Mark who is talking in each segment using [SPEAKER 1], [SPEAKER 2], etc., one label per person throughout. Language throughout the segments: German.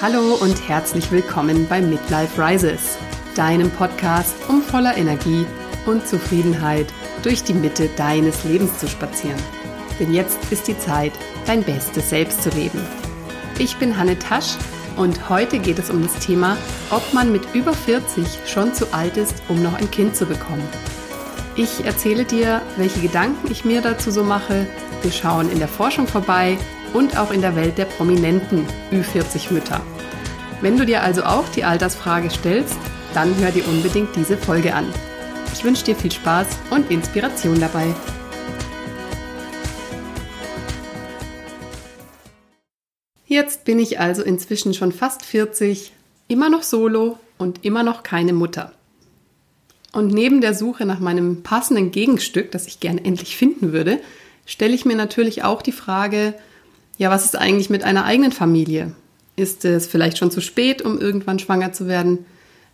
[SPEAKER 1] Hallo und herzlich willkommen bei Midlife Rises, deinem Podcast, um voller Energie und Zufriedenheit durch die Mitte deines Lebens zu spazieren. Denn jetzt ist die Zeit, dein bestes Selbst zu leben. Ich bin Hanne Tasch und heute geht es um das Thema, ob man mit über 40 schon zu alt ist, um noch ein Kind zu bekommen. Ich erzähle dir, welche Gedanken ich mir dazu so mache. Wir schauen in der Forschung vorbei und auch in der Welt der prominenten Ü40-Mütter. Wenn du dir also auch die Altersfrage stellst, dann hör dir unbedingt diese Folge an. Ich wünsche dir viel Spaß und Inspiration dabei. Jetzt bin ich also inzwischen schon fast 40, immer noch solo und immer noch keine Mutter. Und neben der Suche nach meinem passenden Gegenstück, das ich gerne endlich finden würde, stelle ich mir natürlich auch die Frage, ja, was ist eigentlich mit einer eigenen Familie? Ist es vielleicht schon zu spät, um irgendwann schwanger zu werden?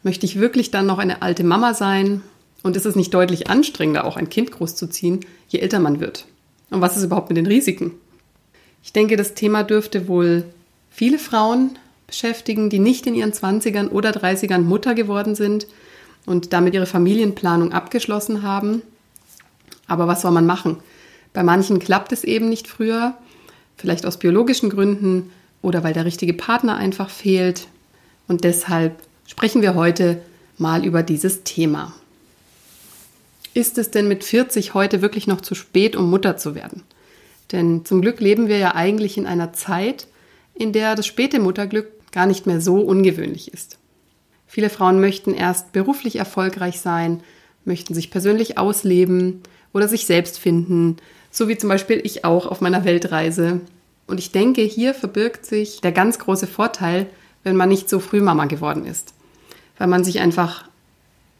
[SPEAKER 1] Möchte ich wirklich dann noch eine alte Mama sein? Und ist es nicht deutlich anstrengender, auch ein Kind großzuziehen, je älter man wird? Und was ist überhaupt mit den Risiken? Ich denke, das Thema dürfte wohl viele Frauen beschäftigen, die nicht in ihren 20ern oder 30ern Mutter geworden sind und damit ihre Familienplanung abgeschlossen haben. Aber was soll man machen? Bei manchen klappt es eben nicht früher vielleicht aus biologischen Gründen oder weil der richtige Partner einfach fehlt. Und deshalb sprechen wir heute mal über dieses Thema. Ist es denn mit 40 heute wirklich noch zu spät, um Mutter zu werden? Denn zum Glück leben wir ja eigentlich in einer Zeit, in der das späte Mutterglück gar nicht mehr so ungewöhnlich ist. Viele Frauen möchten erst beruflich erfolgreich sein, möchten sich persönlich ausleben oder sich selbst finden, so wie zum Beispiel ich auch auf meiner Weltreise. Und ich denke, hier verbirgt sich der ganz große Vorteil, wenn man nicht so früh Mama geworden ist, weil man sich einfach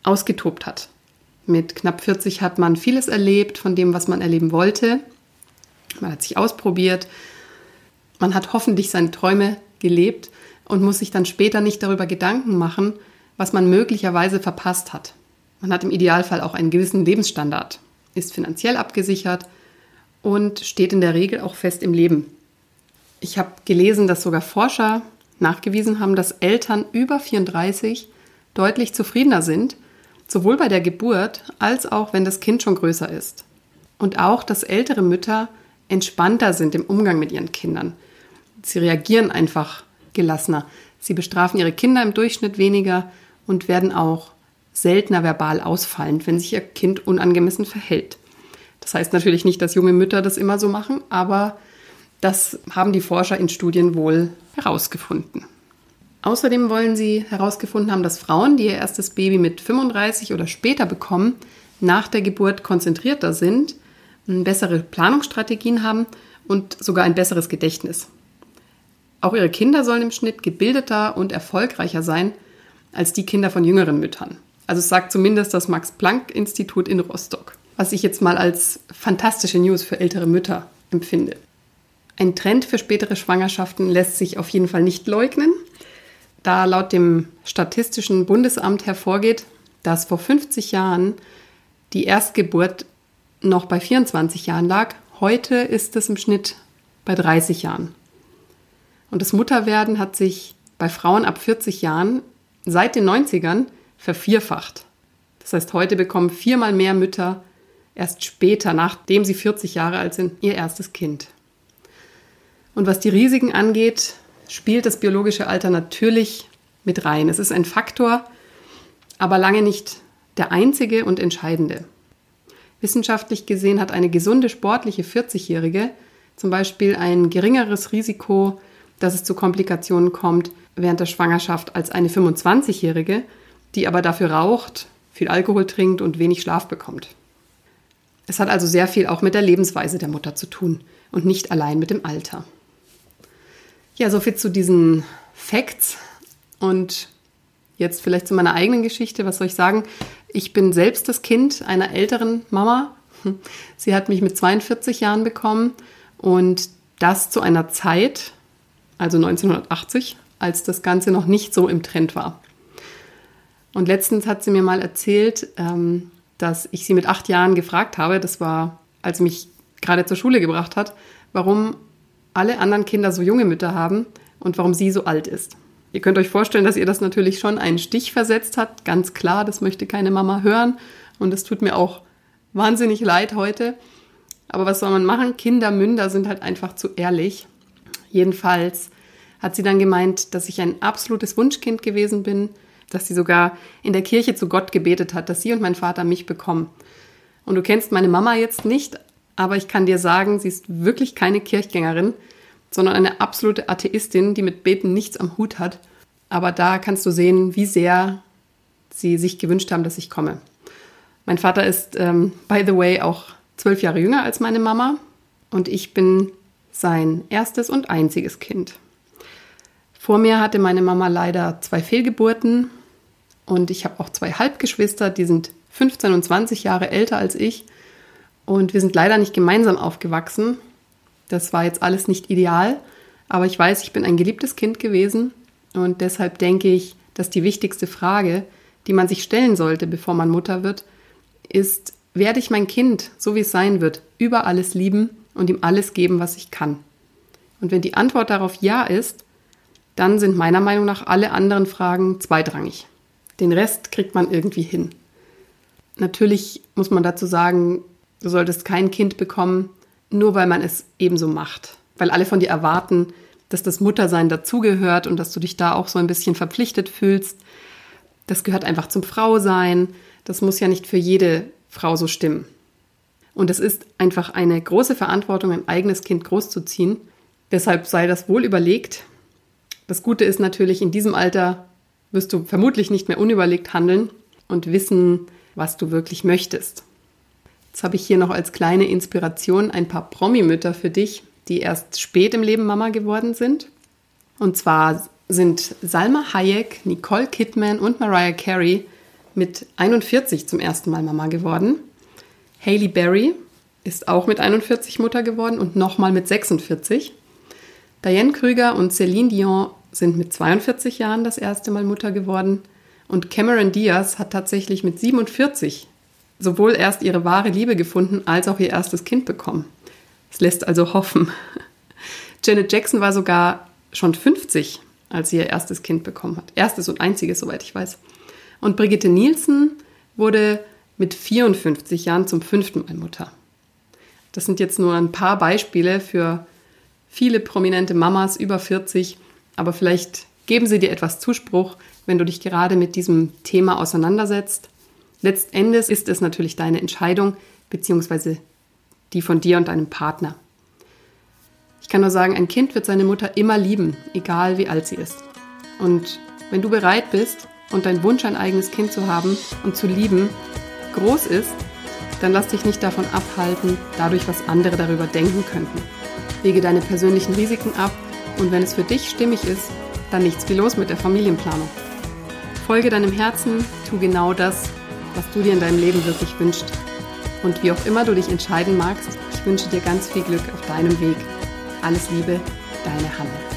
[SPEAKER 1] ausgetobt hat. Mit knapp 40 hat man vieles erlebt von dem, was man erleben wollte. Man hat sich ausprobiert. Man hat hoffentlich seine Träume gelebt und muss sich dann später nicht darüber Gedanken machen, was man möglicherweise verpasst hat. Man hat im Idealfall auch einen gewissen Lebensstandard, ist finanziell abgesichert und steht in der Regel auch fest im Leben. Ich habe gelesen, dass sogar Forscher nachgewiesen haben, dass Eltern über 34 deutlich zufriedener sind, sowohl bei der Geburt als auch wenn das Kind schon größer ist. Und auch, dass ältere Mütter entspannter sind im Umgang mit ihren Kindern. Sie reagieren einfach gelassener. Sie bestrafen ihre Kinder im Durchschnitt weniger und werden auch seltener verbal ausfallend, wenn sich ihr Kind unangemessen verhält. Das heißt natürlich nicht, dass junge Mütter das immer so machen, aber das haben die Forscher in Studien wohl herausgefunden. Außerdem wollen sie herausgefunden haben, dass Frauen, die ihr erstes Baby mit 35 oder später bekommen, nach der Geburt konzentrierter sind, bessere Planungsstrategien haben und sogar ein besseres Gedächtnis. Auch ihre Kinder sollen im Schnitt gebildeter und erfolgreicher sein als die Kinder von jüngeren Müttern. Also es sagt zumindest das Max-Planck-Institut in Rostock was ich jetzt mal als fantastische News für ältere Mütter empfinde. Ein Trend für spätere Schwangerschaften lässt sich auf jeden Fall nicht leugnen, da laut dem Statistischen Bundesamt hervorgeht, dass vor 50 Jahren die Erstgeburt noch bei 24 Jahren lag. Heute ist es im Schnitt bei 30 Jahren. Und das Mutterwerden hat sich bei Frauen ab 40 Jahren seit den 90ern vervierfacht. Das heißt, heute bekommen viermal mehr Mütter erst später, nachdem sie 40 Jahre alt sind, ihr erstes Kind. Und was die Risiken angeht, spielt das biologische Alter natürlich mit rein. Es ist ein Faktor, aber lange nicht der einzige und entscheidende. Wissenschaftlich gesehen hat eine gesunde sportliche 40-Jährige zum Beispiel ein geringeres Risiko, dass es zu Komplikationen kommt während der Schwangerschaft als eine 25-Jährige, die aber dafür raucht, viel Alkohol trinkt und wenig Schlaf bekommt. Es hat also sehr viel auch mit der Lebensweise der Mutter zu tun und nicht allein mit dem Alter. Ja, soviel zu diesen Facts und jetzt vielleicht zu meiner eigenen Geschichte. Was soll ich sagen? Ich bin selbst das Kind einer älteren Mama. Sie hat mich mit 42 Jahren bekommen und das zu einer Zeit, also 1980, als das Ganze noch nicht so im Trend war. Und letztens hat sie mir mal erzählt, ähm, dass ich sie mit acht Jahren gefragt habe, das war, als sie mich gerade zur Schule gebracht hat, warum alle anderen Kinder so junge Mütter haben und warum sie so alt ist. Ihr könnt euch vorstellen, dass ihr das natürlich schon einen Stich versetzt hat. Ganz klar, das möchte keine Mama hören. Und es tut mir auch wahnsinnig leid heute. Aber was soll man machen? Kinder, Münder sind halt einfach zu ehrlich. Jedenfalls hat sie dann gemeint, dass ich ein absolutes Wunschkind gewesen bin, dass sie sogar in der Kirche zu Gott gebetet hat, dass sie und mein Vater mich bekommen. Und du kennst meine Mama jetzt nicht, aber ich kann dir sagen, sie ist wirklich keine Kirchgängerin, sondern eine absolute Atheistin, die mit Beten nichts am Hut hat. Aber da kannst du sehen, wie sehr sie sich gewünscht haben, dass ich komme. Mein Vater ist, ähm, by the way, auch zwölf Jahre jünger als meine Mama und ich bin sein erstes und einziges Kind. Vor mir hatte meine Mama leider zwei Fehlgeburten und ich habe auch zwei Halbgeschwister, die sind 15 und 20 Jahre älter als ich und wir sind leider nicht gemeinsam aufgewachsen. Das war jetzt alles nicht ideal, aber ich weiß, ich bin ein geliebtes Kind gewesen und deshalb denke ich, dass die wichtigste Frage, die man sich stellen sollte, bevor man Mutter wird, ist, werde ich mein Kind, so wie es sein wird, über alles lieben und ihm alles geben, was ich kann? Und wenn die Antwort darauf ja ist, dann sind meiner Meinung nach alle anderen Fragen zweitrangig. Den Rest kriegt man irgendwie hin. Natürlich muss man dazu sagen, du solltest kein Kind bekommen, nur weil man es ebenso macht. Weil alle von dir erwarten, dass das Muttersein dazugehört und dass du dich da auch so ein bisschen verpflichtet fühlst. Das gehört einfach zum Frausein. Das muss ja nicht für jede Frau so stimmen. Und es ist einfach eine große Verantwortung, ein eigenes Kind großzuziehen. Deshalb sei das wohl überlegt. Das Gute ist natürlich, in diesem Alter wirst du vermutlich nicht mehr unüberlegt handeln und wissen, was du wirklich möchtest. Jetzt habe ich hier noch als kleine Inspiration ein paar Promi-Mütter für dich, die erst spät im Leben Mama geworden sind. Und zwar sind Salma Hayek, Nicole Kidman und Mariah Carey mit 41 zum ersten Mal Mama geworden. Hailey Berry ist auch mit 41 Mutter geworden und nochmal mit 46. Diane Krüger und Celine Dion sind mit 42 Jahren das erste Mal Mutter geworden. Und Cameron Diaz hat tatsächlich mit 47 sowohl erst ihre wahre Liebe gefunden als auch ihr erstes Kind bekommen. Es lässt also hoffen. Janet Jackson war sogar schon 50, als sie ihr erstes Kind bekommen hat. Erstes und einziges, soweit ich weiß. Und Brigitte Nielsen wurde mit 54 Jahren zum fünften Mal Mutter. Das sind jetzt nur ein paar Beispiele für viele prominente Mamas über 40, aber vielleicht geben sie dir etwas Zuspruch, wenn du dich gerade mit diesem Thema auseinandersetzt Letztendlich ist es natürlich deine Entscheidung, beziehungsweise die von dir und deinem Partner. Ich kann nur sagen, ein Kind wird seine Mutter immer lieben, egal wie alt sie ist. Und wenn du bereit bist und dein Wunsch, ein eigenes Kind zu haben und zu lieben, groß ist, dann lass dich nicht davon abhalten, dadurch, was andere darüber denken könnten. Wege deine persönlichen Risiken ab und wenn es für dich stimmig ist, dann nichts wie los mit der Familienplanung. Folge deinem Herzen, tu genau das, was du dir in deinem Leben wirklich wünschst. Und wie auch immer du dich entscheiden magst, ich wünsche dir ganz viel Glück auf deinem Weg. Alles Liebe, deine Hanne.